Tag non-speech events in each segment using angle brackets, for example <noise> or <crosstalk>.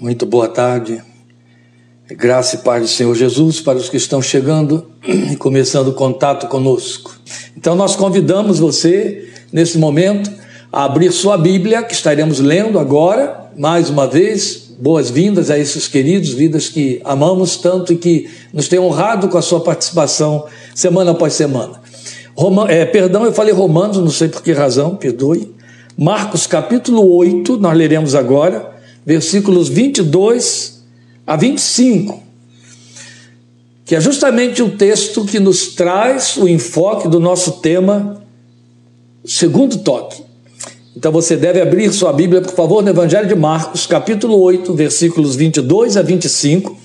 Muito boa tarde. Graça e paz do Senhor Jesus para os que estão chegando e começando o contato conosco. Então, nós convidamos você, nesse momento, a abrir sua Bíblia, que estaremos lendo agora, mais uma vez. Boas-vindas a esses queridos, vidas que amamos tanto e que nos têm honrado com a sua participação semana após semana. Roma, é, perdão, eu falei Romanos, não sei por que razão, perdoe. Marcos capítulo 8, nós leremos agora versículos 22 a 25, que é justamente o texto que nos traz o enfoque do nosso tema, segundo toque. Então você deve abrir sua Bíblia, por favor, no Evangelho de Marcos, capítulo 8, versículos 22 a 25.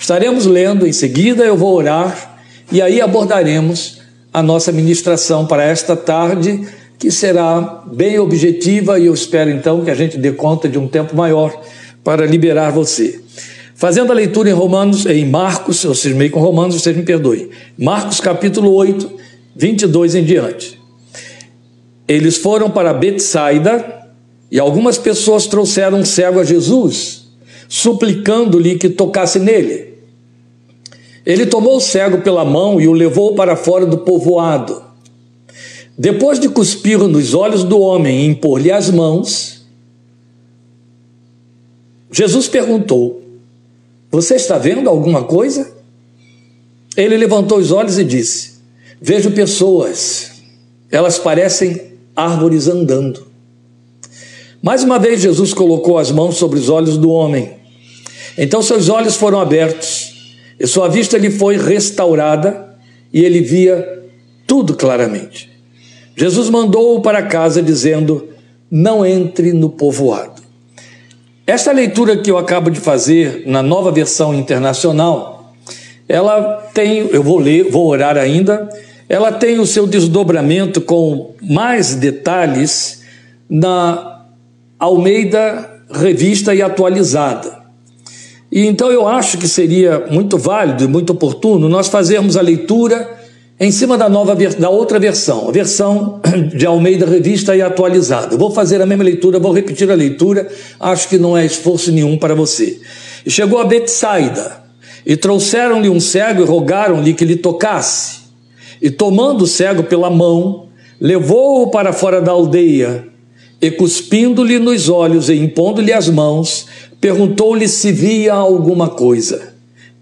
Estaremos lendo em seguida, eu vou orar e aí abordaremos a nossa ministração para esta tarde que será bem objetiva e eu espero então que a gente dê conta de um tempo maior para liberar você. Fazendo a leitura em Romanos, em Marcos, eu cismei com Romanos, vocês me perdoem. Marcos capítulo 8, 22 em diante. Eles foram para Betsaida e algumas pessoas trouxeram um cego a Jesus, suplicando-lhe que tocasse nele. Ele tomou o cego pela mão e o levou para fora do povoado. Depois de cuspir nos olhos do homem e impor-lhe as mãos, Jesus perguntou: Você está vendo alguma coisa? Ele levantou os olhos e disse: Vejo pessoas, elas parecem árvores andando. Mais uma vez, Jesus colocou as mãos sobre os olhos do homem. Então seus olhos foram abertos e sua vista lhe foi restaurada e ele via tudo claramente. Jesus mandou-o para casa dizendo: Não entre no povoado. Esta leitura que eu acabo de fazer na nova versão internacional, ela tem, eu vou ler, vou orar ainda, ela tem o seu desdobramento com mais detalhes na Almeida Revista e Atualizada. E então eu acho que seria muito válido e muito oportuno nós fazermos a leitura em cima da nova da outra versão, a versão <clears throat> de Almeida Revista e atualizada. Vou fazer a mesma leitura, vou repetir a leitura, acho que não é esforço nenhum para você. E chegou a Betsaida, e trouxeram-lhe um cego e rogaram-lhe que lhe tocasse. E tomando o cego pela mão, levou-o para fora da aldeia, e cuspindo-lhe nos olhos e impondo-lhe as mãos, perguntou-lhe se via alguma coisa.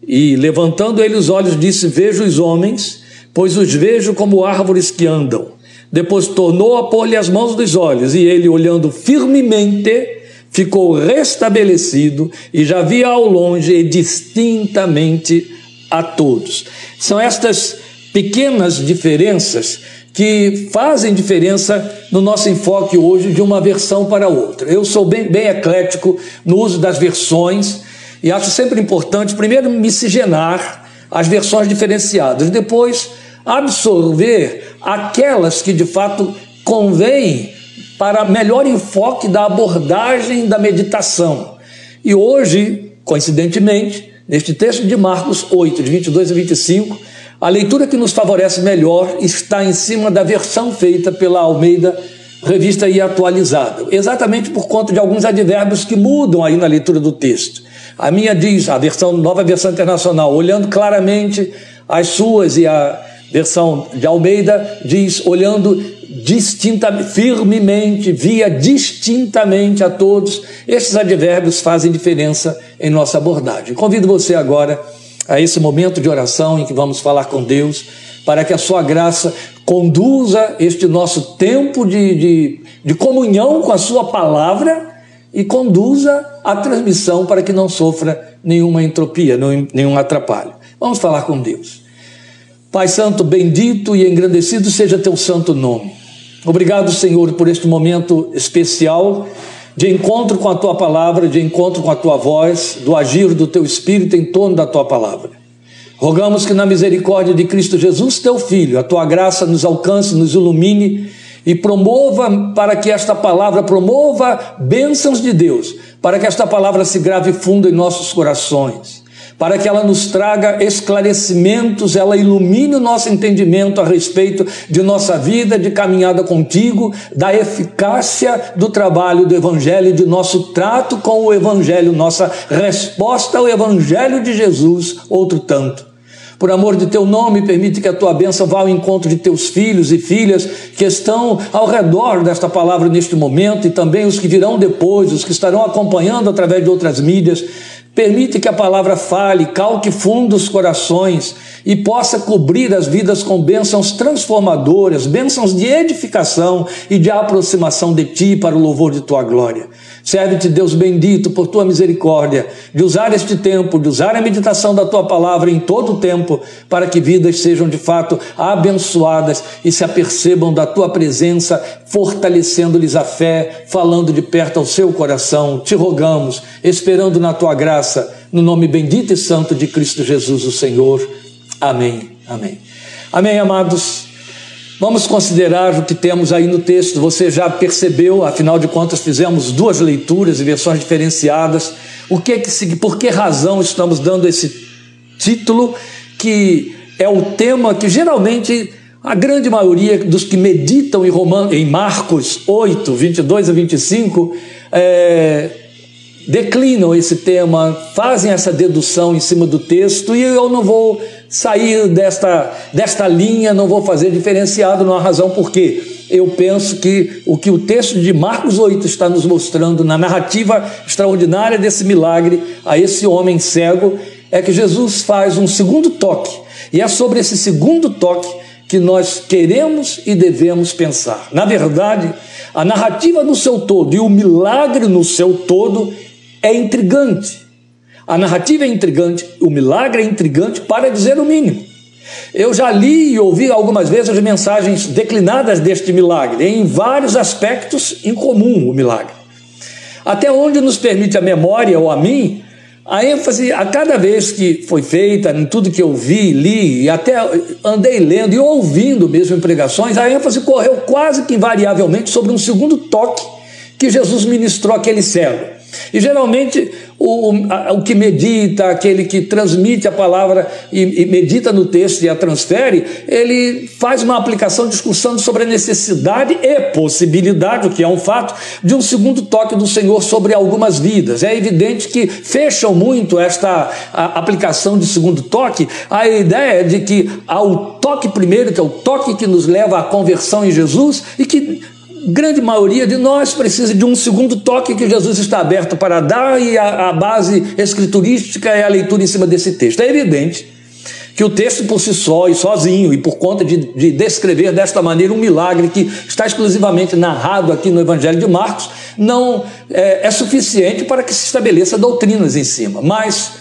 E levantando ele os olhos, disse: Vejo os homens pois os vejo como árvores que andam. Depois tornou a pôr-lhe as mãos dos olhos, e ele, olhando firmemente, ficou restabelecido e já via ao longe e distintamente a todos. São estas pequenas diferenças que fazem diferença no nosso enfoque hoje de uma versão para outra. Eu sou bem, bem eclético no uso das versões e acho sempre importante, primeiro, miscigenar as versões diferenciadas, depois absorver aquelas que de fato convêm para melhor enfoque da abordagem da meditação. E hoje, coincidentemente, neste texto de Marcos 8, de 22 a 25, a leitura que nos favorece melhor está em cima da versão feita pela Almeida Revista e Atualizada, exatamente por conta de alguns advérbios que mudam aí na leitura do texto. A minha diz, a versão nova versão internacional, olhando claramente as suas e a versão de Almeida diz, olhando distintamente, firmemente, via distintamente a todos. Esses advérbios fazem diferença em nossa abordagem. Convido você agora a esse momento de oração em que vamos falar com Deus, para que a sua graça conduza este nosso tempo de, de, de comunhão com a sua palavra e conduza a transmissão para que não sofra nenhuma entropia, nenhum atrapalho. Vamos falar com Deus. Pai Santo, bendito e engrandecido seja teu santo nome. Obrigado, Senhor, por este momento especial de encontro com a tua palavra, de encontro com a tua voz, do agir do teu espírito em torno da tua palavra. Rogamos que na misericórdia de Cristo Jesus, teu Filho, a tua graça nos alcance, nos ilumine e promova para que esta palavra promova bênçãos de Deus, para que esta palavra se grave fundo em nossos corações para que ela nos traga esclarecimentos, ela ilumine o nosso entendimento a respeito de nossa vida de caminhada contigo, da eficácia do trabalho do Evangelho, de nosso trato com o Evangelho, nossa resposta ao Evangelho de Jesus, outro tanto. Por amor de teu nome, permite que a tua bênção vá ao encontro de teus filhos e filhas que estão ao redor desta palavra neste momento e também os que virão depois, os que estarão acompanhando através de outras mídias. Permite que a palavra fale, calque fundo os corações e possa cobrir as vidas com bênçãos transformadoras, bênçãos de edificação e de aproximação de Ti para o louvor de Tua glória. Serve-te, Deus bendito, por tua misericórdia, de usar este tempo, de usar a meditação da tua palavra em todo o tempo, para que vidas sejam de fato abençoadas e se apercebam da tua presença, fortalecendo-lhes a fé, falando de perto ao seu coração. Te rogamos, esperando na tua graça, no nome bendito e santo de Cristo Jesus, o Senhor. Amém. Amém. Amém, amados. Vamos considerar o que temos aí no texto. Você já percebeu, afinal de contas, fizemos duas leituras e versões diferenciadas. O que, que por que razão estamos dando esse título que é o tema que geralmente a grande maioria dos que meditam em, Roman, em Marcos 8, 22 a 25, é, declinam esse tema, fazem essa dedução em cima do texto, e eu não vou sair desta, desta linha, não vou fazer diferenciado, não há razão por quê. Eu penso que o que o texto de Marcos 8 está nos mostrando na narrativa extraordinária desse milagre a esse homem cego é que Jesus faz um segundo toque. E é sobre esse segundo toque que nós queremos e devemos pensar. Na verdade, a narrativa no seu todo e o milagre no seu todo é intrigante. A narrativa é intrigante, o milagre é intrigante para dizer o mínimo. Eu já li e ouvi algumas vezes as mensagens declinadas deste milagre, em vários aspectos em comum o milagre. Até onde nos permite a memória ou a mim, a ênfase a cada vez que foi feita, em tudo que eu vi, li, e até andei lendo e ouvindo mesmo em pregações, a ênfase correu quase que invariavelmente sobre um segundo toque que Jesus ministrou àquele cego. E geralmente o, o que medita, aquele que transmite a palavra e, e, medita no texto e a transfere, ele faz uma aplicação discussando sobre a necessidade e possibilidade, o que é um fato, de um segundo toque do Senhor sobre algumas vidas. É evidente que fecham muito esta aplicação de segundo toque a ideia de que há o toque primeiro, que é o toque que nos leva à conversão em Jesus, e que grande maioria de nós precisa de um segundo toque que Jesus está aberto para dar, e a, a, base escriturística é a leitura em cima desse texto. É evidente que o texto por si só e sozinho, e por conta de, de descrever desta maneira um milagre que está exclusivamente narrado aqui no Evangelho de Marcos, não é, é suficiente para que se estabeleça doutrinas em cima. Mas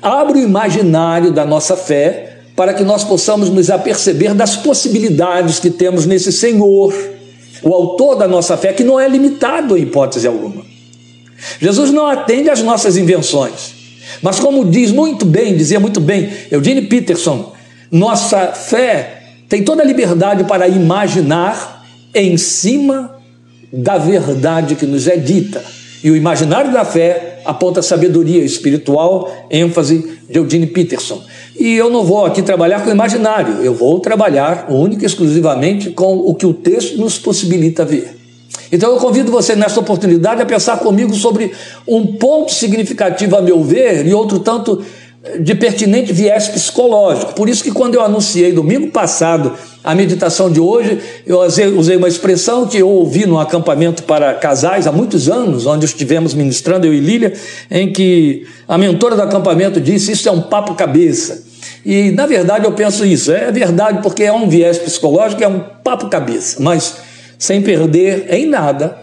abre o imaginário da nossa fé para que nós possamos nos aperceber das possibilidades que temos nesse Senhor o autor da nossa fé, que não é limitado em hipótese alguma. Jesus não atende às nossas invenções, mas como diz muito bem, dizia muito bem Eugene Peterson, nossa fé tem toda a liberdade para imaginar em cima da verdade que nos é dita. E o imaginário da fé aponta sabedoria espiritual, ênfase de Eugene Peterson. E eu não vou aqui trabalhar com o imaginário, eu vou trabalhar única e exclusivamente com o que o texto nos possibilita ver. Então eu convido você nesta oportunidade a pensar comigo sobre um ponto significativo a meu ver e outro tanto de pertinente viés psicológico. Por isso que quando eu anunciei domingo passado a meditação de hoje, eu usei uma expressão que eu ouvi no acampamento para casais há muitos anos, onde estivemos ministrando, eu e Lília, em que a mentora do acampamento disse: Isso é um papo cabeça. E na verdade eu penso isso, é verdade, porque é um viés psicológico, é um papo cabeça, mas sem perder em nada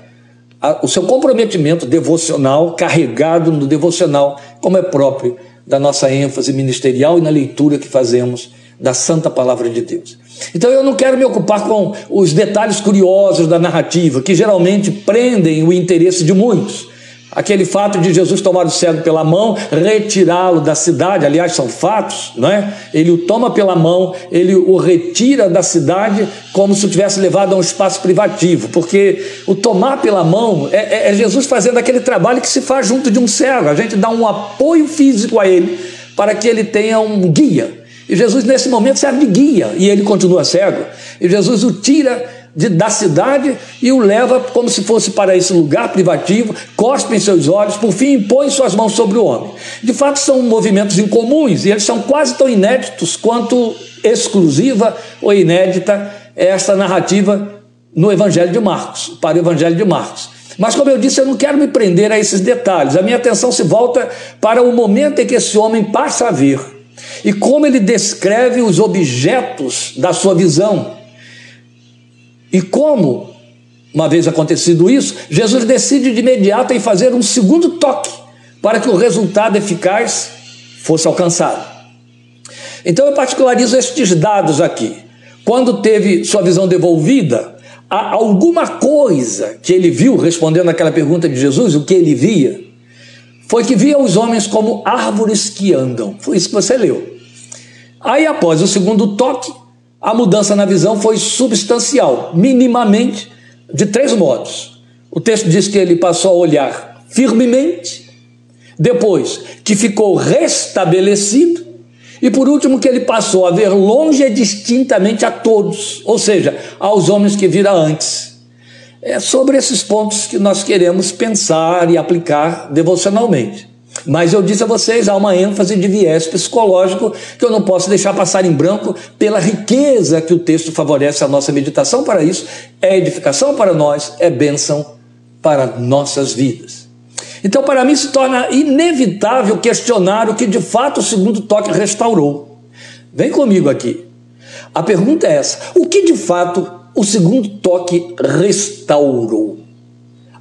o seu comprometimento devocional, carregado no devocional, como é próprio da nossa ênfase ministerial e na leitura que fazemos da Santa Palavra de Deus. Então eu não quero me ocupar com os detalhes curiosos da narrativa, que geralmente prendem o interesse de muitos. Aquele fato de Jesus tomar o cego pela mão, retirá-lo da cidade, aliás, são fatos, não é? Ele o toma pela mão, ele o retira da cidade como se o tivesse levado a um espaço privativo, porque o tomar pela mão é, é, é Jesus fazendo aquele trabalho que se faz junto de um cego, a gente dá um apoio físico a ele para que ele tenha um guia. E Jesus, nesse momento, serve de guia e ele continua cego. E Jesus o tira de, da cidade e o leva como se fosse para esse lugar privativo, cospe em seus olhos, por fim impõe suas mãos sobre o homem. De fato, são movimentos incomuns e eles são quase tão inéditos quanto exclusiva ou inédita esta narrativa no Evangelho de Marcos, para o Evangelho de Marcos. Mas, como eu disse, eu não quero me prender a esses detalhes. A minha atenção se volta para o momento em que esse homem passa a ver e como ele descreve os objetos da sua visão. E como, uma vez acontecido isso, Jesus decide de imediato em fazer um segundo toque para que o resultado eficaz fosse alcançado. Então eu particularizo estes dados aqui. Quando teve sua visão devolvida, há alguma coisa que ele viu, respondendo aquela pergunta de Jesus, o que ele via, foi que via os homens como árvores que andam. Foi isso que você leu. Aí, após o segundo toque, a mudança na visão foi substancial, minimamente, de três modos. O texto diz que ele passou a olhar firmemente, depois que ficou restabelecido, e por último, que ele passou a ver longe e distintamente a todos, ou seja, aos homens que vira antes. É sobre esses pontos que nós queremos pensar e aplicar devocionalmente. Mas eu disse a vocês, há uma ênfase de viés psicológico que eu não posso deixar passar em branco pela riqueza que o texto favorece a nossa meditação para isso. É edificação para nós, é bênção para nossas vidas. Então, para mim, se torna inevitável questionar o que de fato o segundo toque restaurou. Vem comigo aqui. A pergunta é essa: o que de fato o segundo toque restaurou?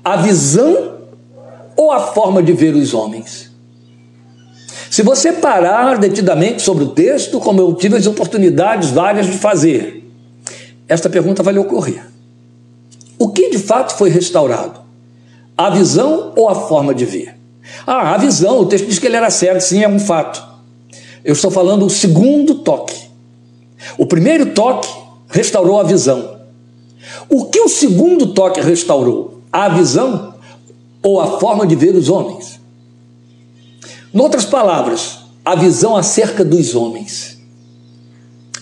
A visão ou a forma de ver os homens? Se você parar detidamente sobre o texto, como eu tive as oportunidades várias de fazer, esta pergunta vai lhe ocorrer: o que de fato foi restaurado? A visão ou a forma de ver? Ah, a visão, o texto diz que ele era cego, sim, é um fato. Eu estou falando o segundo toque. O primeiro toque restaurou a visão. O que o segundo toque restaurou? A visão ou a forma de ver os homens? Em outras palavras, a visão acerca dos homens.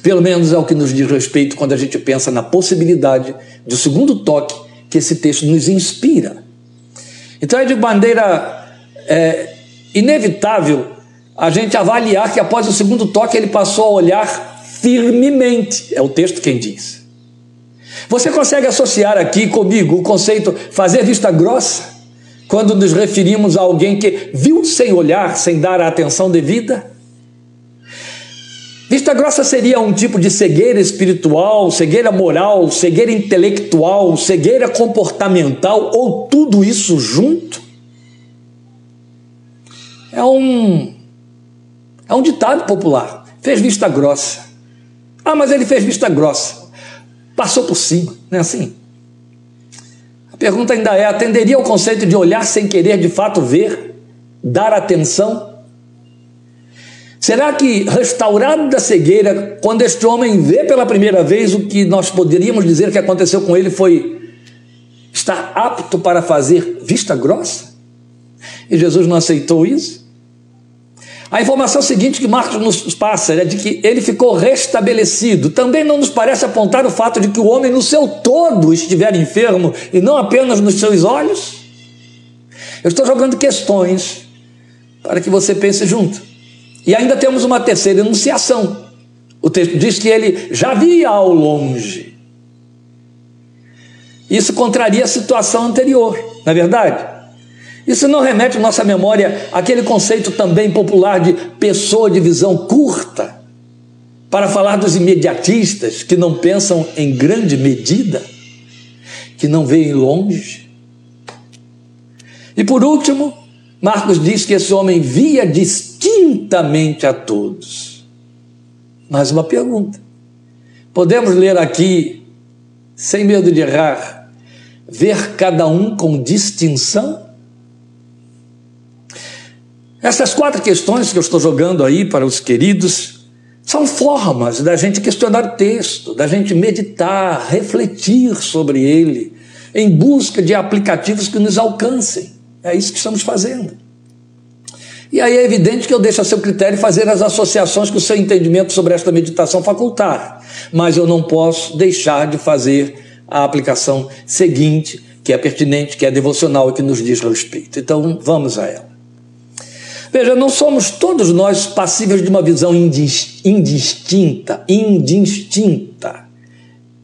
Pelo menos é o que nos diz respeito quando a gente pensa na possibilidade do segundo toque que esse texto nos inspira então é de maneira é, inevitável a gente avaliar que após o segundo toque ele passou a olhar firmemente, é o texto quem diz. Você consegue associar aqui comigo o conceito fazer vista grossa, quando nos referimos a alguém que viu sem olhar, sem dar a atenção devida? Vista grossa seria um tipo de cegueira espiritual, cegueira moral, cegueira intelectual, cegueira comportamental ou tudo isso junto? É um é um ditado popular. Fez vista grossa. Ah, mas ele fez vista grossa. Passou por cima, não é assim? Pergunta ainda é: atenderia ao conceito de olhar sem querer de fato ver, dar atenção? Será que, restaurado da cegueira, quando este homem vê pela primeira vez, o que nós poderíamos dizer que aconteceu com ele foi estar apto para fazer vista grossa? E Jesus não aceitou isso? A informação seguinte que Marcos nos passa é de que ele ficou restabelecido. Também não nos parece apontar o fato de que o homem no seu todo estiver enfermo e não apenas nos seus olhos? Eu estou jogando questões para que você pense junto. E ainda temos uma terceira enunciação. O texto diz que ele já via ao longe. Isso contraria a situação anterior, não é verdade? Isso não remete à nossa memória àquele conceito também popular de pessoa de visão curta, para falar dos imediatistas que não pensam em grande medida, que não veem longe. E por último, Marcos diz que esse homem via distintamente a todos. Mais uma pergunta. Podemos ler aqui, sem medo de errar, ver cada um com distinção? Essas quatro questões que eu estou jogando aí para os queridos são formas da gente questionar o texto, da gente meditar, refletir sobre ele, em busca de aplicativos que nos alcancem. É isso que estamos fazendo. E aí é evidente que eu deixo a seu critério fazer as associações que o seu entendimento sobre esta meditação facultar. Mas eu não posso deixar de fazer a aplicação seguinte, que é pertinente, que é devocional e que nos diz respeito. Então vamos a ela. Veja, não somos todos nós passíveis de uma visão indistinta, indistinta,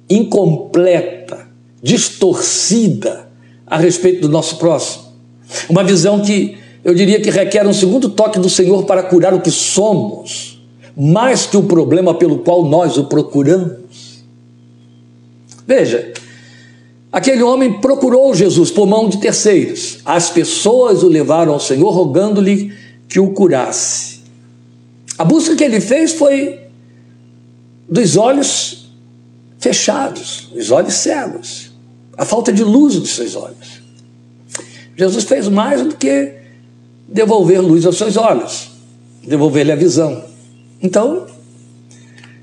incompleta, distorcida a respeito do nosso próximo. Uma visão que eu diria que requer um segundo toque do Senhor para curar o que somos, mais que o problema pelo qual nós o procuramos. Veja, aquele homem procurou Jesus por mão de terceiros. As pessoas o levaram ao Senhor rogando-lhe que o curasse. A busca que ele fez foi dos olhos fechados, os olhos cegos, a falta de luz dos seus olhos. Jesus fez mais do que devolver luz aos seus olhos, devolver-lhe a visão. Então,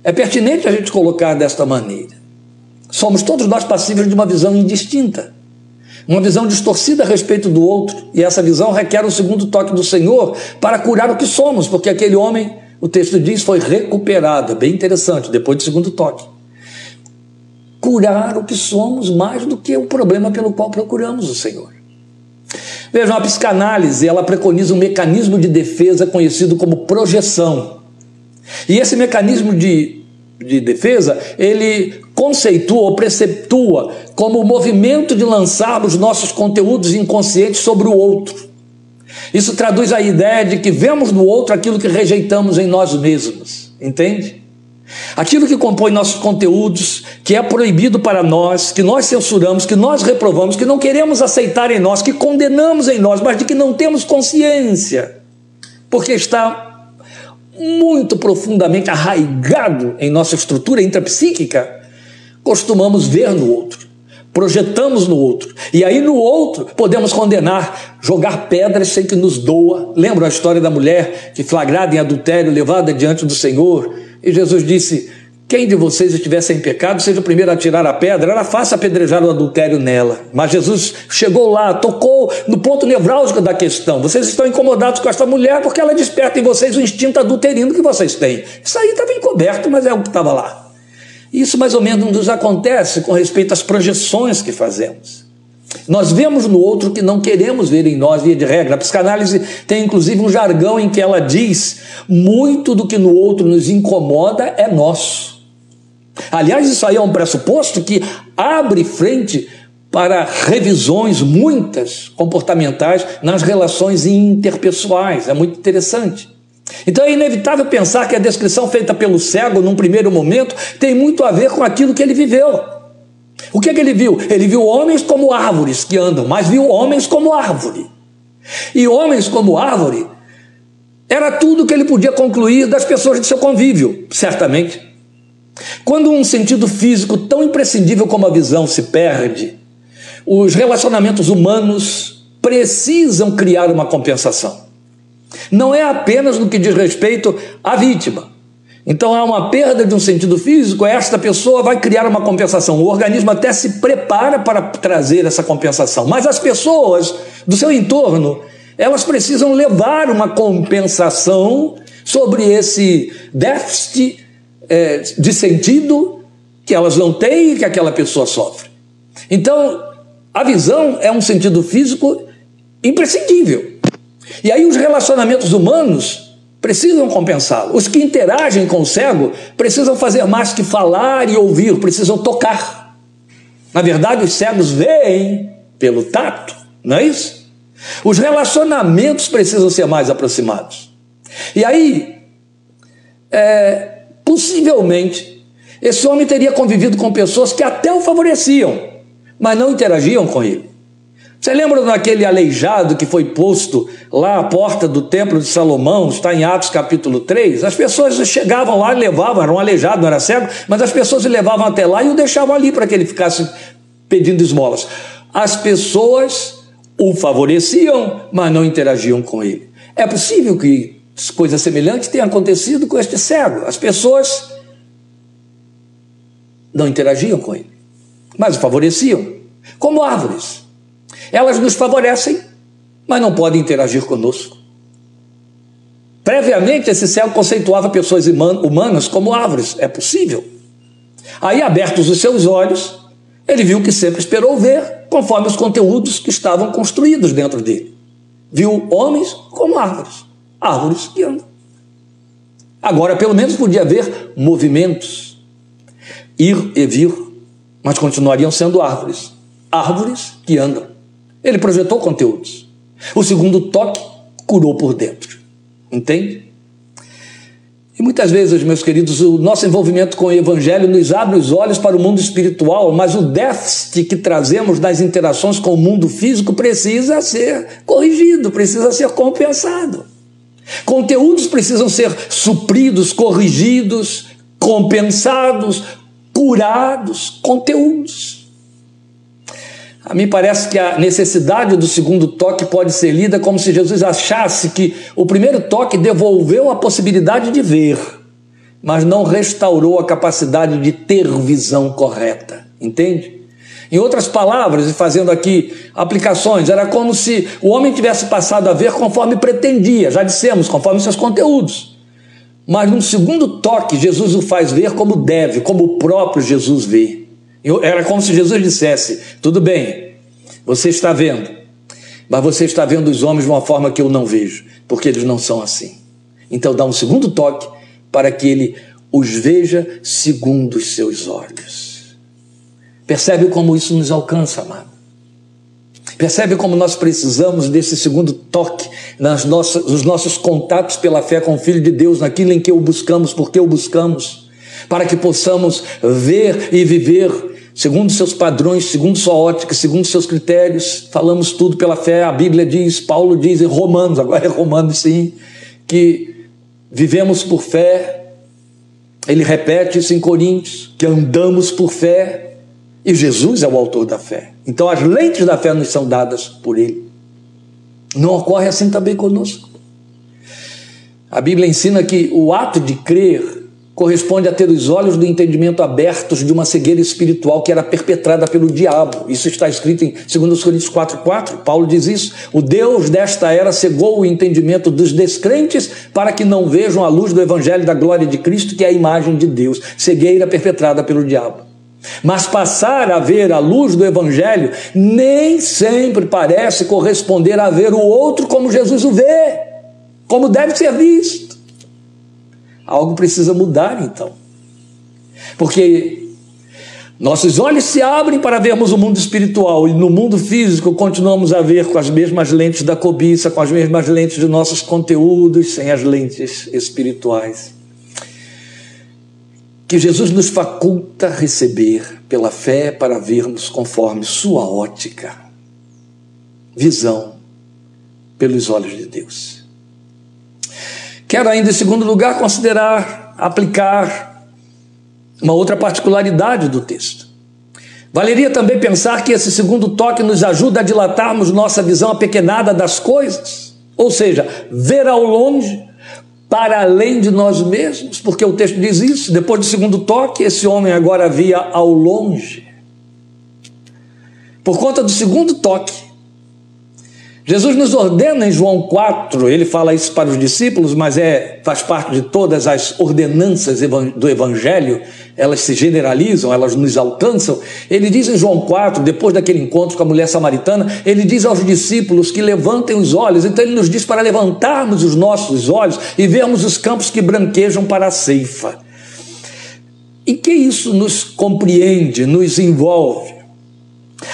é pertinente a gente colocar desta maneira. Somos todos nós passíveis de uma visão indistinta, uma visão distorcida a respeito do outro, e essa visão requer o segundo toque do Senhor para curar o que somos, porque aquele homem, o texto diz, foi recuperado. Bem interessante, depois do segundo toque. Curar o que somos mais do que o problema pelo qual procuramos o Senhor. Vejam, a psicanálise ela preconiza um mecanismo de defesa conhecido como projeção. E esse mecanismo de, de defesa, ele conceitua ou preceptua como o movimento de lançarmos nossos conteúdos inconscientes sobre o outro. Isso traduz a ideia de que vemos no outro aquilo que rejeitamos em nós mesmos, entende? Aquilo que compõe nossos conteúdos, que é proibido para nós, que nós censuramos, que nós reprovamos, que não queremos aceitar em nós, que condenamos em nós, mas de que não temos consciência, porque está muito profundamente arraigado em nossa estrutura intrapsíquica, costumamos ver no outro, projetamos no outro, e aí no outro podemos condenar, jogar pedras sem que nos doa. Lembra a história da mulher que, flagrada em adultério, levada diante do Senhor, e Jesus disse: Quem de vocês estiver sem pecado, seja o primeiro a tirar a pedra. Era fácil apedrejar o adultério nela. Mas Jesus chegou lá, tocou no ponto nevrálgico da questão. Vocês estão incomodados com esta mulher porque ela desperta em vocês o instinto adulterino que vocês têm. Isso aí estava encoberto, mas é o que estava lá. Isso mais ou menos nos acontece com respeito às projeções que fazemos. Nós vemos no outro o que não queremos ver em nós, via de regra. A psicanálise tem inclusive um jargão em que ela diz: muito do que no outro nos incomoda é nosso. Aliás, isso aí é um pressuposto que abre frente para revisões, muitas comportamentais, nas relações interpessoais. É muito interessante. Então é inevitável pensar que a descrição feita pelo cego num primeiro momento tem muito a ver com aquilo que ele viveu. O que, é que ele viu? Ele viu homens como árvores que andam, mas viu homens como árvore. E homens como árvore era tudo que ele podia concluir das pessoas de seu convívio, certamente. Quando um sentido físico tão imprescindível como a visão se perde, os relacionamentos humanos precisam criar uma compensação. Não é apenas no que diz respeito à vítima, então há uma perda de um sentido físico, esta pessoa vai criar uma compensação. O organismo até se prepara para trazer essa compensação, mas as pessoas do seu entorno, elas precisam levar uma compensação sobre esse déficit é, de sentido que elas não têm e que aquela pessoa sofre. Então, a visão é um sentido físico imprescindível. E aí os relacionamentos humanos precisam compensá-lo. Os que interagem com o cego precisam fazer mais que falar e ouvir, precisam tocar. Na verdade, os cegos veem pelo tato, não é isso? Os relacionamentos precisam ser mais aproximados. E aí, é, possivelmente, esse homem teria convivido com pessoas que até o favoreciam, mas não interagiam com ele. Você lembra daquele aleijado que foi posto lá à porta do templo de Salomão, está em Atos capítulo 3? As pessoas chegavam lá e levavam, era um aleijado, não era cego, mas as pessoas o levavam até lá e o deixavam ali para que ele ficasse pedindo esmolas. As pessoas o favoreciam, mas não interagiam com ele. É possível que coisa semelhante tenha acontecido com este cego. As pessoas não interagiam com ele, mas o favoreciam, como árvores. Elas nos favorecem, mas não podem interagir conosco. Previamente, esse cego conceituava pessoas humanas como árvores. É possível. Aí, abertos os seus olhos, ele viu que sempre esperou ver, conforme os conteúdos que estavam construídos dentro dele. Viu homens como árvores, árvores que andam. Agora, pelo menos podia haver movimentos, ir e vir, mas continuariam sendo árvores, árvores que andam. Ele projetou conteúdos. O segundo toque curou por dentro. Entende? E muitas vezes, meus queridos, o nosso envolvimento com o Evangelho nos abre os olhos para o mundo espiritual, mas o déficit que trazemos nas interações com o mundo físico precisa ser corrigido, precisa ser compensado. Conteúdos precisam ser supridos, corrigidos, compensados, curados. Conteúdos. A mim parece que a necessidade do segundo toque pode ser lida como se Jesus achasse que o primeiro toque devolveu a possibilidade de ver, mas não restaurou a capacidade de ter visão correta. Entende? Em outras palavras, e fazendo aqui aplicações, era como se o homem tivesse passado a ver conforme pretendia, já dissemos, conforme seus conteúdos. Mas num segundo toque, Jesus o faz ver como deve, como o próprio Jesus vê. Era como se Jesus dissesse: tudo bem, você está vendo, mas você está vendo os homens de uma forma que eu não vejo, porque eles não são assim. Então dá um segundo toque para que ele os veja segundo os seus olhos. Percebe como isso nos alcança, amado? Percebe como nós precisamos desse segundo toque nas nossas, nos nossos contatos pela fé com o Filho de Deus, naquilo em que o buscamos, porque o buscamos, para que possamos ver e viver segundo seus padrões, segundo sua ótica, segundo seus critérios, falamos tudo pela fé. A Bíblia diz, Paulo diz em Romanos, agora é Romanos sim, que vivemos por fé. Ele repete isso em Coríntios, que andamos por fé, e Jesus é o autor da fé. Então as lentes da fé nos são dadas por ele. Não ocorre assim também conosco. A Bíblia ensina que o ato de crer corresponde a ter os olhos do entendimento abertos de uma cegueira espiritual que era perpetrada pelo diabo. Isso está escrito em 2 Coríntios 4,4. Paulo diz isso. O Deus desta era cegou o entendimento dos descrentes para que não vejam a luz do evangelho da glória de Cristo, que é a imagem de Deus. Cegueira perpetrada pelo diabo. Mas passar a ver a luz do Evangelho nem sempre parece corresponder a ver o outro como Jesus o vê, como deve ser visto. Algo precisa mudar então. Porque nossos olhos se abrem para vermos o mundo espiritual e no mundo físico continuamos a ver com as mesmas lentes da cobiça, com as mesmas lentes de nossos conteúdos, sem as lentes espirituais. Que Jesus nos faculta receber pela fé para vermos conforme sua ótica, visão pelos olhos de Deus. Quero ainda, em segundo lugar, considerar, aplicar uma outra particularidade do texto. Valeria também pensar que esse segundo toque nos ajuda a dilatarmos nossa visão apequenada das coisas, ou seja, ver ao longe, para além de nós mesmos, porque o texto diz isso. Depois do segundo toque, esse homem agora via ao longe. Por conta do segundo toque, Jesus nos ordena em João 4, ele fala isso para os discípulos, mas é, faz parte de todas as ordenanças do Evangelho, elas se generalizam, elas nos alcançam. Ele diz em João 4, depois daquele encontro com a mulher samaritana, ele diz aos discípulos que levantem os olhos, então ele nos diz para levantarmos os nossos olhos e vermos os campos que branquejam para a ceifa. E que isso nos compreende, nos envolve?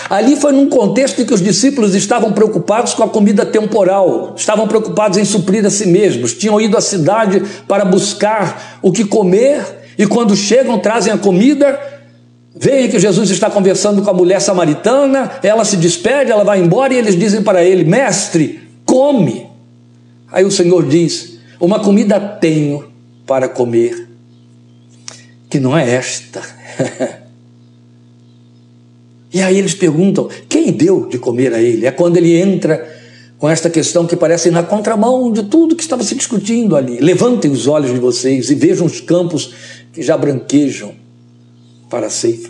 Ali foi num contexto em que os discípulos estavam preocupados com a comida temporal, estavam preocupados em suprir a si mesmos, tinham ido à cidade para buscar o que comer e quando chegam trazem a comida. Veem que Jesus está conversando com a mulher samaritana, ela se despede, ela vai embora e eles dizem para ele: Mestre, come. Aí o Senhor diz: Uma comida tenho para comer, que não é esta. <laughs> E aí eles perguntam: quem deu de comer a ele? É quando ele entra com esta questão que parece na contramão de tudo que estava se discutindo ali. Levantem os olhos de vocês e vejam os campos que já branquejam para a ceifa.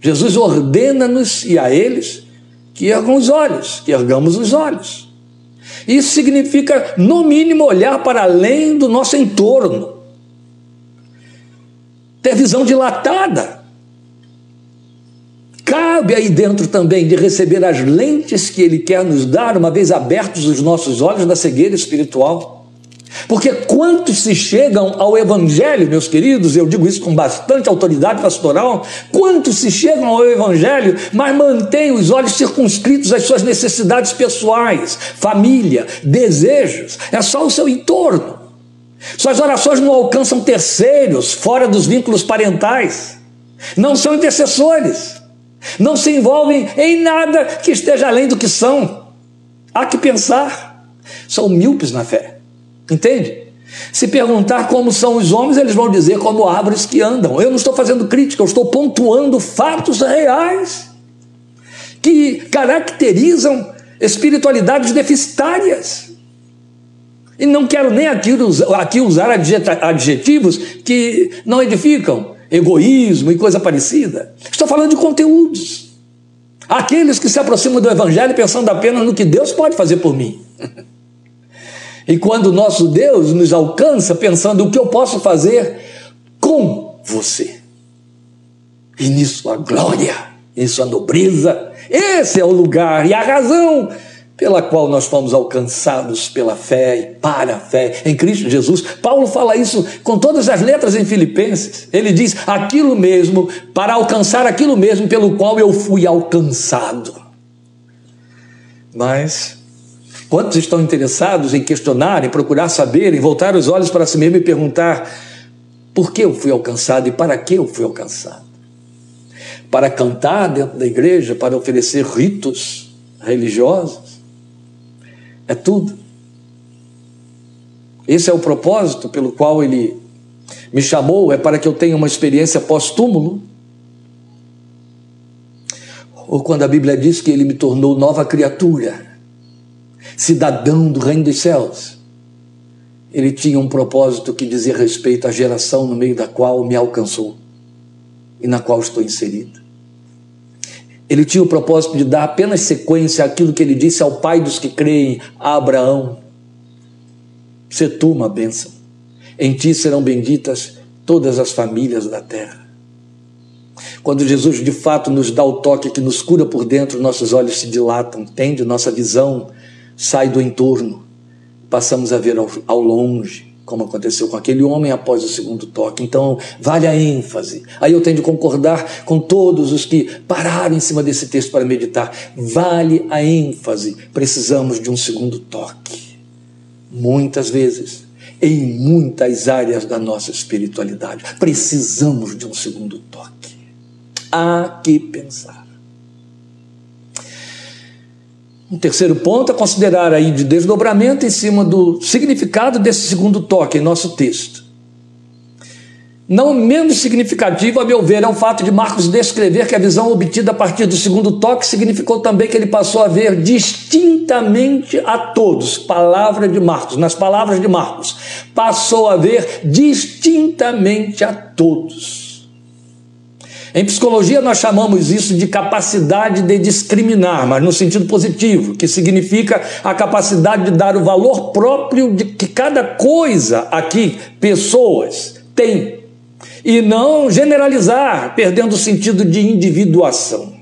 Jesus ordena-nos e a eles que ergam os olhos, que ergamos os olhos. Isso significa, no mínimo, olhar para além do nosso entorno, ter visão dilatada. Cabe aí dentro também de receber as lentes que Ele quer nos dar, uma vez abertos os nossos olhos da cegueira espiritual. Porque quantos se chegam ao Evangelho, meus queridos, eu digo isso com bastante autoridade pastoral, quantos se chegam ao Evangelho, mas mantêm os olhos circunscritos às suas necessidades pessoais, família, desejos, é só o seu entorno. Suas orações não alcançam terceiros, fora dos vínculos parentais, não são intercessores, não se envolvem em nada que esteja além do que são. Há que pensar, são míopes na fé. Entende? Se perguntar como são os homens, eles vão dizer como árvores que andam. Eu não estou fazendo crítica, eu estou pontuando fatos reais que caracterizam espiritualidades deficitárias. E não quero nem aqui, usar adjetivos que não edificam, egoísmo e coisa parecida. Estou falando de conteúdos. Aqueles que se aproximam do Evangelho pensando apenas no que Deus pode fazer por mim. E quando o nosso Deus nos alcança pensando o que eu posso fazer com você. E nisso a glória, isso a nobreza, esse é o lugar e a razão pela qual nós fomos alcançados pela fé e para a fé em Cristo Jesus. Paulo fala isso com todas as letras em Filipenses. Ele diz: aquilo mesmo, para alcançar aquilo mesmo pelo qual eu fui alcançado. Mas Quantos estão interessados em questionar, em procurar saber, em voltar os olhos para si mesmo e perguntar: por que eu fui alcançado e para que eu fui alcançado? Para cantar dentro da igreja, para oferecer ritos religiosos? É tudo. Esse é o propósito pelo qual ele me chamou, é para que eu tenha uma experiência pós-túmulo. Ou quando a Bíblia diz que ele me tornou nova criatura cidadão do reino dos céus. Ele tinha um propósito que dizia respeito à geração no meio da qual me alcançou e na qual estou inserido. Ele tinha o propósito de dar apenas sequência àquilo que ele disse ao pai dos que creem, a Abraão: Se tu uma bênção, em ti serão benditas todas as famílias da terra. Quando Jesus de fato nos dá o toque que nos cura por dentro, nossos olhos se dilatam, tende nossa visão sai do entorno, passamos a ver ao, ao longe, como aconteceu com aquele homem após o segundo toque. Então, vale a ênfase. Aí eu tenho de concordar com todos os que pararam em cima desse texto para meditar. Vale a ênfase. Precisamos de um segundo toque. Muitas vezes, em muitas áreas da nossa espiritualidade, precisamos de um segundo toque. Há que pensar. Um terceiro ponto é considerar aí de desdobramento em cima do significado desse segundo toque em nosso texto. Não menos significativo, a meu ver, é o fato de Marcos descrever que a visão obtida a partir do segundo toque significou também que ele passou a ver distintamente a todos. Palavra de Marcos, nas palavras de Marcos, passou a ver distintamente a todos. Em psicologia, nós chamamos isso de capacidade de discriminar, mas no sentido positivo, que significa a capacidade de dar o valor próprio de que cada coisa aqui, pessoas, tem, e não generalizar, perdendo o sentido de individuação.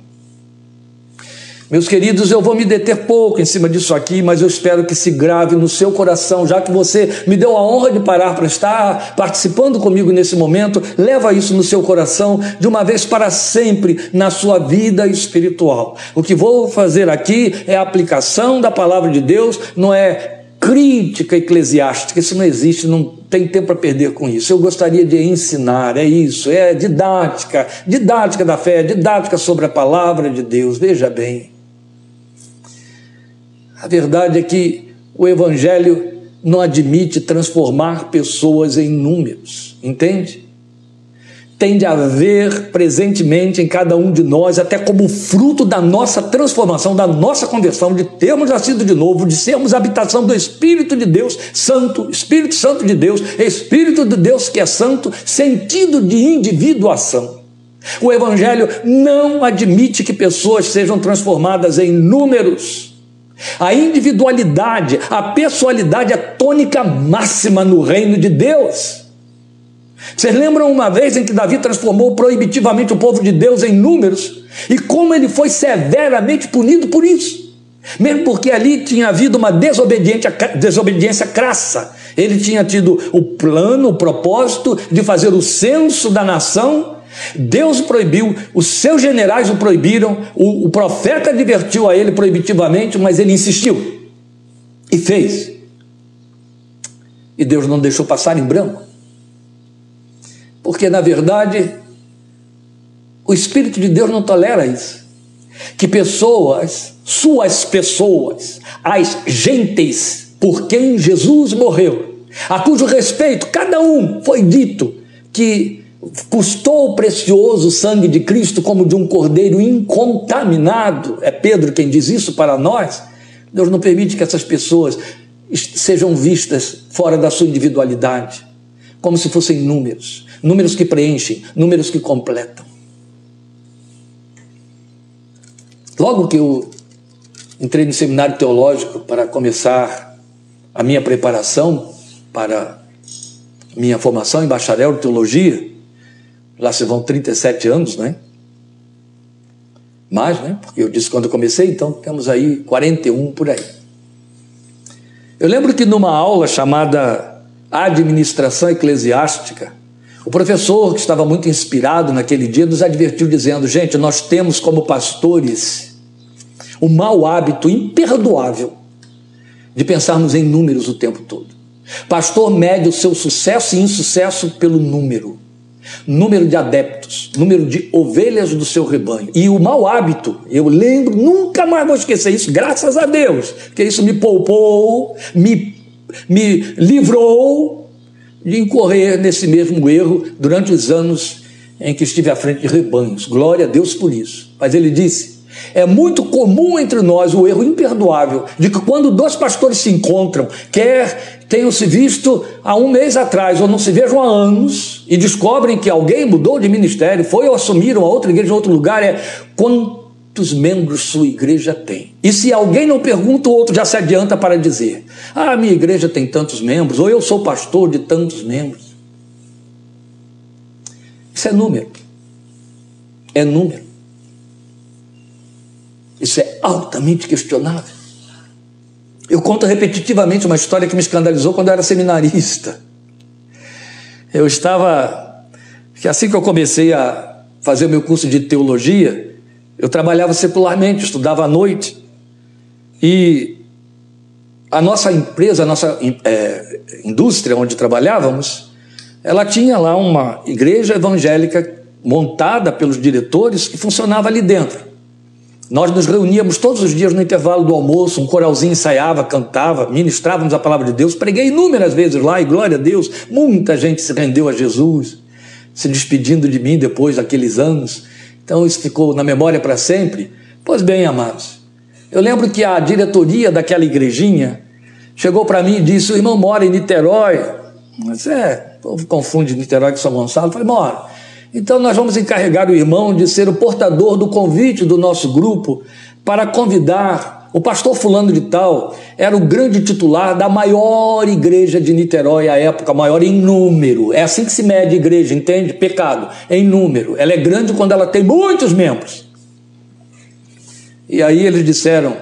Meus queridos, eu vou me deter pouco em cima disso aqui, mas eu espero que se grave no seu coração, já que você me deu a honra de parar para estar participando comigo nesse momento, leva isso no seu coração de uma vez para sempre na sua vida espiritual. O que vou fazer aqui é a aplicação da palavra de Deus, não é crítica eclesiástica, isso não existe, não tem tempo para perder com isso. Eu gostaria de ensinar, é isso, é didática, didática da fé, didática sobre a palavra de Deus. Veja bem, a verdade é que o Evangelho não admite transformar pessoas em números, entende? Tem de haver presentemente em cada um de nós, até como fruto da nossa transformação, da nossa conversão, de termos nascido de novo, de sermos habitação do Espírito de Deus Santo, Espírito Santo de Deus, Espírito de Deus que é santo, sentido de individuação. O Evangelho não admite que pessoas sejam transformadas em números A individualidade, a pessoalidade é tônica máxima no reino de Deus. Vocês lembram uma vez em que Davi transformou proibitivamente o povo de Deus em números e como ele foi severamente punido por isso? Mesmo porque ali tinha havido uma desobediência, crassa. Ele tinha tido o plano, o propósito de fazer o censo da nação. Deus proibiu, os seus generais o proibiram, o, o profeta advertiu a ele proibitivamente, mas ele insistiu e fez. E Deus não deixou passar em branco. Porque, na verdade, o Espírito de Deus não tolera isso. Que pessoas, suas pessoas, as gentes por quem Jesus morreu, a cujo respeito cada um foi dito que custou o precioso sangue de Cristo como de um cordeiro incontaminado, é Pedro quem diz isso para nós. Deus não permite que essas pessoas sejam vistas fora da sua individualidade, como se fossem números, números que preenchem, números que completam. Logo que eu entrei no seminário teológico para começar a minha preparação para minha formação em bacharel de teologia, lá se vão 37 anos, né? Mais, né? Porque eu disse quando eu comecei, então temos aí 41 por aí. Eu lembro que numa aula chamada Administração Eclesiástica, o professor, que estava muito inspirado naquele dia, nos advertiu dizendo: gente, nós temos como pastores o mau hábito imperdoável de pensarmos em números o tempo todo. Pastor mede o seu sucesso e insucesso pelo número. Número de adeptos, número de ovelhas do seu rebanho. E o mau hábito, eu lembro, nunca mais vou esquecer isso, graças a Deus, que isso me poupou, me, me livrou de incorrer nesse mesmo erro durante os anos em que estive à frente de rebanhos. Glória a Deus por isso. Mas ele disse: é muito comum entre nós o erro imperdoável de que quando dois pastores se encontram, quer tenham se visto há um mês atrás ou não se vejam há anos e descobrem que alguém mudou de ministério, foi ou assumiram a outra igreja em outro lugar, é quantos membros sua igreja tem? E se alguém não pergunta, o outro já se adianta para dizer: Ah, minha igreja tem tantos membros, ou eu sou pastor de tantos membros. Isso é número. É número. Isso é altamente questionável. Eu conto repetitivamente uma história que me escandalizou quando eu era seminarista. Eu estava. que assim que eu comecei a fazer o meu curso de teologia, eu trabalhava secularmente, estudava à noite. E a nossa empresa, a nossa é, indústria onde trabalhávamos, ela tinha lá uma igreja evangélica montada pelos diretores que funcionava ali dentro. Nós nos reuníamos todos os dias no intervalo do almoço, um coralzinho ensaiava, cantava, ministrávamos a palavra de Deus. Preguei inúmeras vezes lá e glória a Deus, muita gente se rendeu a Jesus, se despedindo de mim depois daqueles anos. Então isso ficou na memória para sempre. Pois bem, amados, eu lembro que a diretoria daquela igrejinha chegou para mim e disse: o irmão mora em Niterói. Mas é, o povo confunde Niterói com São Gonçalo. Eu falei, mora. Então, nós vamos encarregar o irmão de ser o portador do convite do nosso grupo para convidar o pastor Fulano de Tal, era o grande titular da maior igreja de Niterói à época, maior em número. É assim que se mede a igreja, entende? Pecado, em número. Ela é grande quando ela tem muitos membros. E aí eles disseram: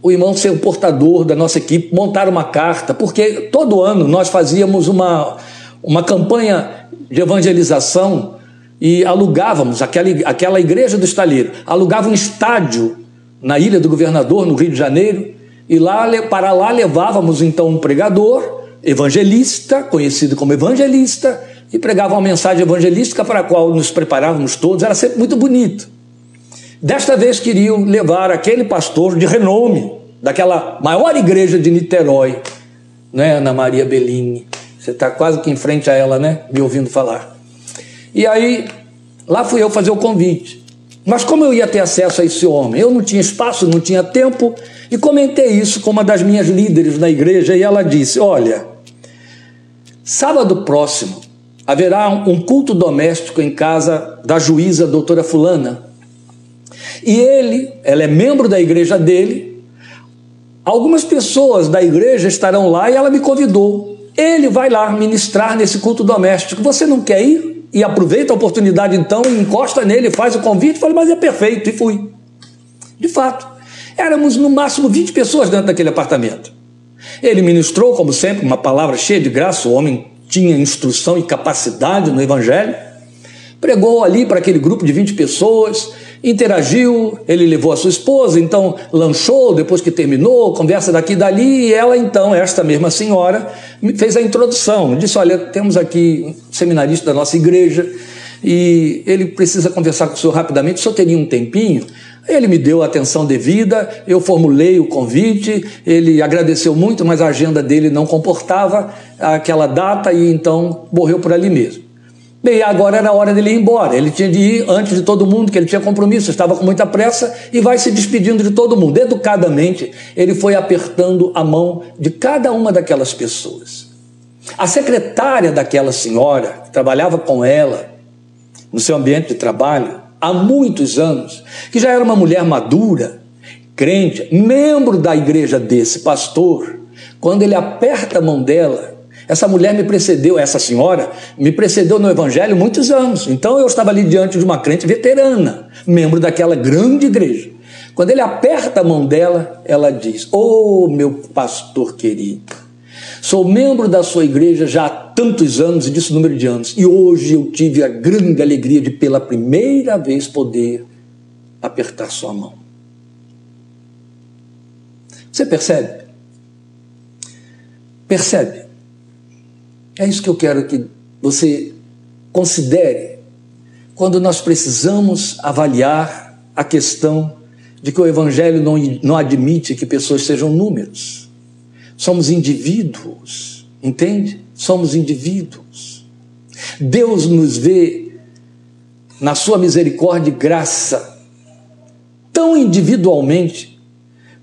o irmão ser o portador da nossa equipe, montar uma carta, porque todo ano nós fazíamos uma, uma campanha de evangelização e alugávamos aquela, aquela igreja do estaleiro, alugava um estádio na Ilha do Governador, no Rio de Janeiro, e lá para lá levávamos então um pregador, evangelista, conhecido como evangelista, e pregava uma mensagem evangelística para a qual nos preparávamos todos, era sempre muito bonito. Desta vez queriam levar aquele pastor de renome, daquela maior igreja de Niterói, né, Ana Maria Bellini. Você está quase que em frente a ela, né? Me ouvindo falar. E aí, lá fui eu fazer o convite. Mas como eu ia ter acesso a esse homem? Eu não tinha espaço, não tinha tempo, e comentei isso com uma das minhas líderes na igreja, e ela disse: Olha, sábado próximo haverá um culto doméstico em casa da juíza doutora Fulana. E ele, ela é membro da igreja dele, algumas pessoas da igreja estarão lá e ela me convidou. Ele vai lá ministrar nesse culto doméstico. Você não quer ir? E aproveita a oportunidade então, encosta nele, faz o convite. Falei, mas é perfeito. E fui. De fato, éramos no máximo 20 pessoas dentro daquele apartamento. Ele ministrou, como sempre, uma palavra cheia de graça. O homem tinha instrução e capacidade no Evangelho. Pregou ali para aquele grupo de 20 pessoas interagiu, ele levou a sua esposa, então lanchou, depois que terminou, conversa daqui e dali, e ela então, esta mesma senhora, fez a introdução, disse, olha, temos aqui um seminarista da nossa igreja, e ele precisa conversar com o senhor rapidamente, o senhor teria um tempinho? Ele me deu a atenção devida, eu formulei o convite, ele agradeceu muito, mas a agenda dele não comportava aquela data e então morreu por ali mesmo. Bem, agora era a hora dele ir embora. Ele tinha de ir antes de todo mundo, que ele tinha compromisso, estava com muita pressa e vai se despedindo de todo mundo. Educadamente, ele foi apertando a mão de cada uma daquelas pessoas. A secretária daquela senhora, que trabalhava com ela no seu ambiente de trabalho há muitos anos, que já era uma mulher madura, crente, membro da igreja desse pastor, quando ele aperta a mão dela, essa mulher me precedeu, essa senhora me precedeu no Evangelho muitos anos. Então eu estava ali diante de uma crente veterana, membro daquela grande igreja. Quando ele aperta a mão dela, ela diz: oh, meu pastor querido, sou membro da sua igreja já há tantos anos, e disse o número de anos, e hoje eu tive a grande alegria de pela primeira vez poder apertar sua mão. Você percebe? Percebe? É isso que eu quero que você considere quando nós precisamos avaliar a questão de que o Evangelho não, não admite que pessoas sejam números. Somos indivíduos, entende? Somos indivíduos. Deus nos vê na sua misericórdia e graça tão individualmente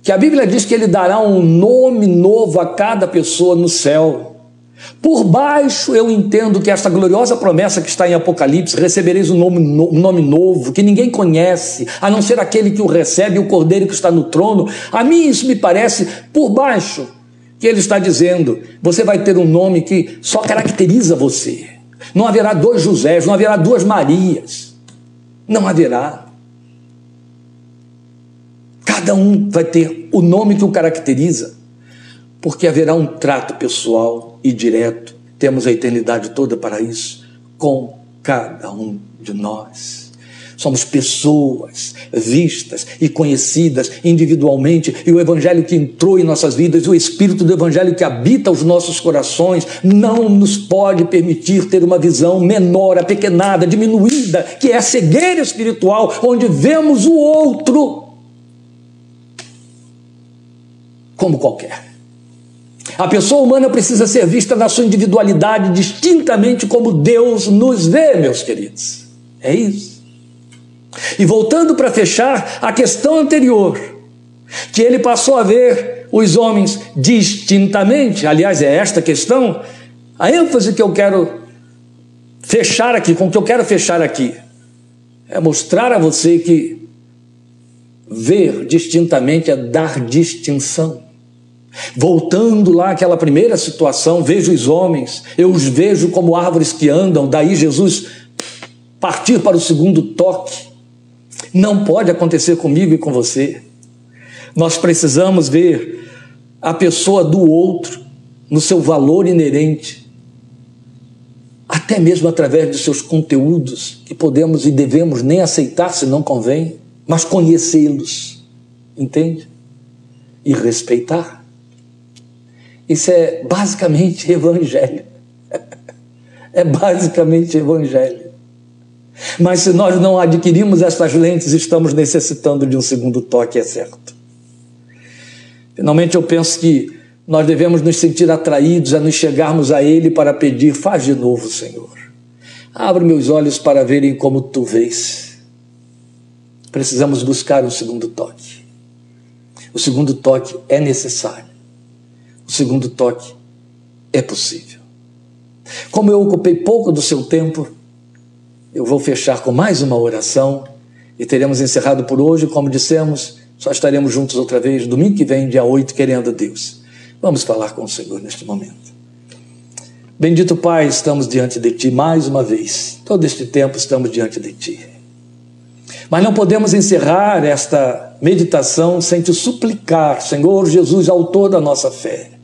que a Bíblia diz que ele dará um nome novo a cada pessoa no céu. Por baixo eu entendo que esta gloriosa promessa que está em Apocalipse, recebereis um nome, um nome novo, que ninguém conhece, a não ser aquele que o recebe, o cordeiro que está no trono. A mim isso me parece por baixo que ele está dizendo: você vai ter um nome que só caracteriza você. Não haverá dois Josés, não haverá duas Marias. Não haverá. Cada um vai ter o nome que o caracteriza porque haverá um trato pessoal e direto, temos a eternidade toda para isso, com cada um de nós. Somos pessoas vistas e conhecidas individualmente, e o Evangelho que entrou em nossas vidas, o Espírito do Evangelho que habita os nossos corações, não nos pode permitir ter uma visão menor, apequenada, diminuída, que é a cegueira espiritual, onde vemos o outro como qualquer. A pessoa humana precisa ser vista na sua individualidade distintamente como Deus nos vê, meus queridos. É isso. E voltando para fechar a questão anterior, que ele passou a ver os homens distintamente, aliás, é esta questão, a ênfase que eu quero fechar aqui, com que eu quero fechar aqui, é mostrar a você que ver distintamente é dar distinção. Voltando lá àquela primeira situação, vejo os homens, eu os vejo como árvores que andam, daí Jesus partir para o segundo toque. Não pode acontecer comigo e com você. Nós precisamos ver a pessoa do outro no seu valor inerente, até mesmo através de seus conteúdos, que podemos e devemos nem aceitar se não convém, mas conhecê-los, entende? E respeitar. Isso é basicamente <laughs> evangelho. É basicamente evangelho. Mas se nós não adquirimos essas lentes, estamos necessitando de um segundo toque, é certo. Finalmente, eu penso que nós devemos nos sentir atraídos a nos chegarmos a Ele para pedir: faz de novo, Senhor. Abre meus olhos para verem como tu vês. Precisamos buscar um segundo toque. O segundo toque é necessário o segundo toque é possível. Como eu ocupei pouco do seu tempo, eu vou fechar com mais uma oração e teremos encerrado por hoje, como dissemos, Só estaremos juntos outra vez domingo que vem, dia 8, querendo Deus. Vamos falar com o Senhor neste momento. Bendito Pai, estamos diante de Ti mais uma vez. Todo este tempo estamos diante de Ti. Mas não podemos encerrar esta meditação sem te suplicar, Senhor Jesus, autor da nossa fé.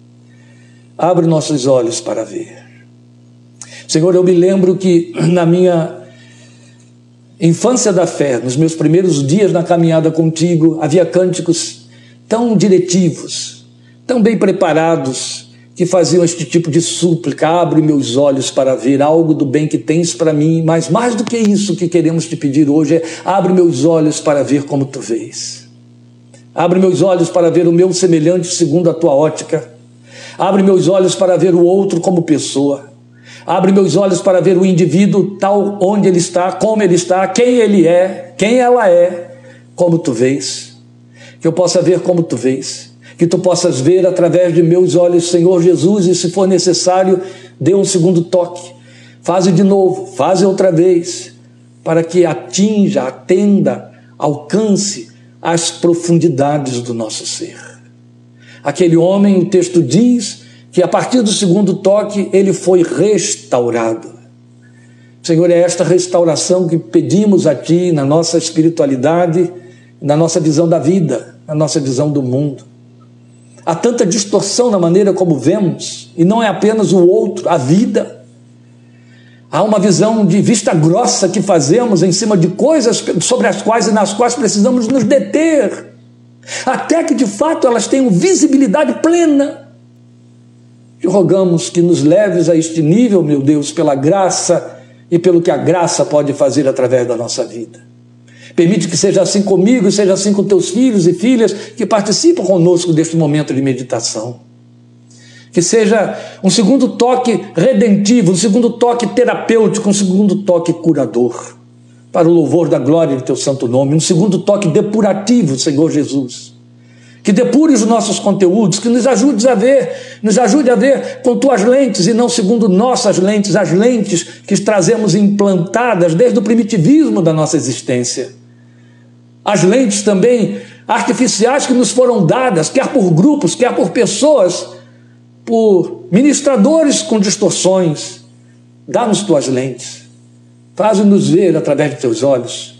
Abre nossos olhos para ver. Senhor, eu me lembro que na minha infância da fé, nos meus primeiros dias na caminhada contigo, havia cânticos tão diretivos, tão bem preparados, que faziam este tipo de súplica: abre meus olhos para ver algo do bem que tens para mim, mas mais do que isso que queremos te pedir hoje é: abre meus olhos para ver como tu vês. Abre meus olhos para ver o meu semelhante segundo a tua ótica. Abre meus olhos para ver o outro como pessoa. Abre meus olhos para ver o indivíduo tal onde ele está, como ele está, quem ele é, quem ela é, como tu vês. Que eu possa ver como tu vês que tu possas ver através de meus olhos, Senhor Jesus, e se for necessário, dê um segundo toque. Faze de novo, faze outra vez, para que atinja, atenda, alcance as profundidades do nosso ser. Aquele homem, o texto diz que a partir do segundo toque ele foi restaurado. Senhor, é esta restauração que pedimos a Ti na nossa espiritualidade, na nossa visão da vida, na nossa visão do mundo. Há tanta distorção na maneira como vemos, e não é apenas o outro, a vida. Há uma visão de vista grossa que fazemos em cima de coisas sobre as quais e nas quais precisamos nos deter, até que de fato elas tenham visibilidade plena. Te rogamos que nos leves a este nível, meu Deus, pela graça e pelo que a graça pode fazer através da nossa vida. Permite que seja assim comigo, seja assim com teus filhos e filhas que participam conosco deste momento de meditação. Que seja um segundo toque redentivo, um segundo toque terapêutico, um segundo toque curador, para o louvor da glória de teu santo nome, um segundo toque depurativo, Senhor Jesus. Que depure os nossos conteúdos, que nos ajude a ver, nos ajude a ver com tuas lentes e não segundo nossas lentes, as lentes que trazemos implantadas desde o primitivismo da nossa existência as lentes também artificiais que nos foram dadas, quer por grupos, quer por pessoas, por ministradores com distorções. Dá-nos tuas lentes, faz-nos ver através de teus olhos.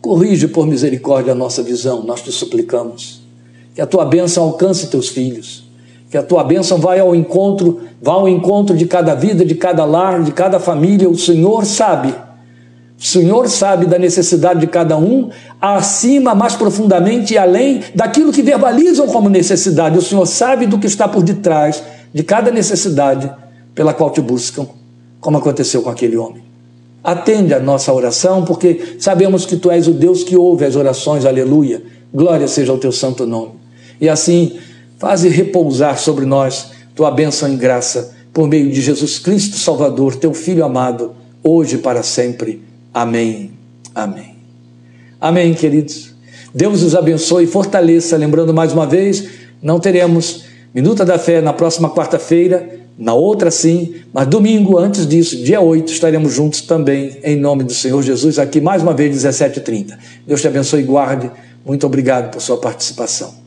Corrige por misericórdia a nossa visão, nós te suplicamos. Que a tua bênção alcance teus filhos. Que a tua bênção vá ao encontro, vá ao encontro de cada vida, de cada lar, de cada família. O Senhor sabe o Senhor sabe da necessidade de cada um, acima, mais profundamente e além daquilo que verbalizam como necessidade. O Senhor sabe do que está por detrás de cada necessidade pela qual te buscam, como aconteceu com aquele homem. Atende a nossa oração, porque sabemos que tu és o Deus que ouve as orações, aleluia. Glória seja o teu santo nome. E assim, faze repousar sobre nós tua bênção e graça, por meio de Jesus Cristo Salvador, teu Filho amado, hoje e para sempre. Amém. Amém. Amém, queridos. Deus os abençoe e fortaleça. Lembrando mais uma vez, não teremos Minuta da Fé na próxima quarta-feira, na outra sim, mas domingo, antes disso, dia 8, estaremos juntos também, em nome do Senhor Jesus, aqui mais uma vez, 17h30. Deus te abençoe e guarde. Muito obrigado por sua participação.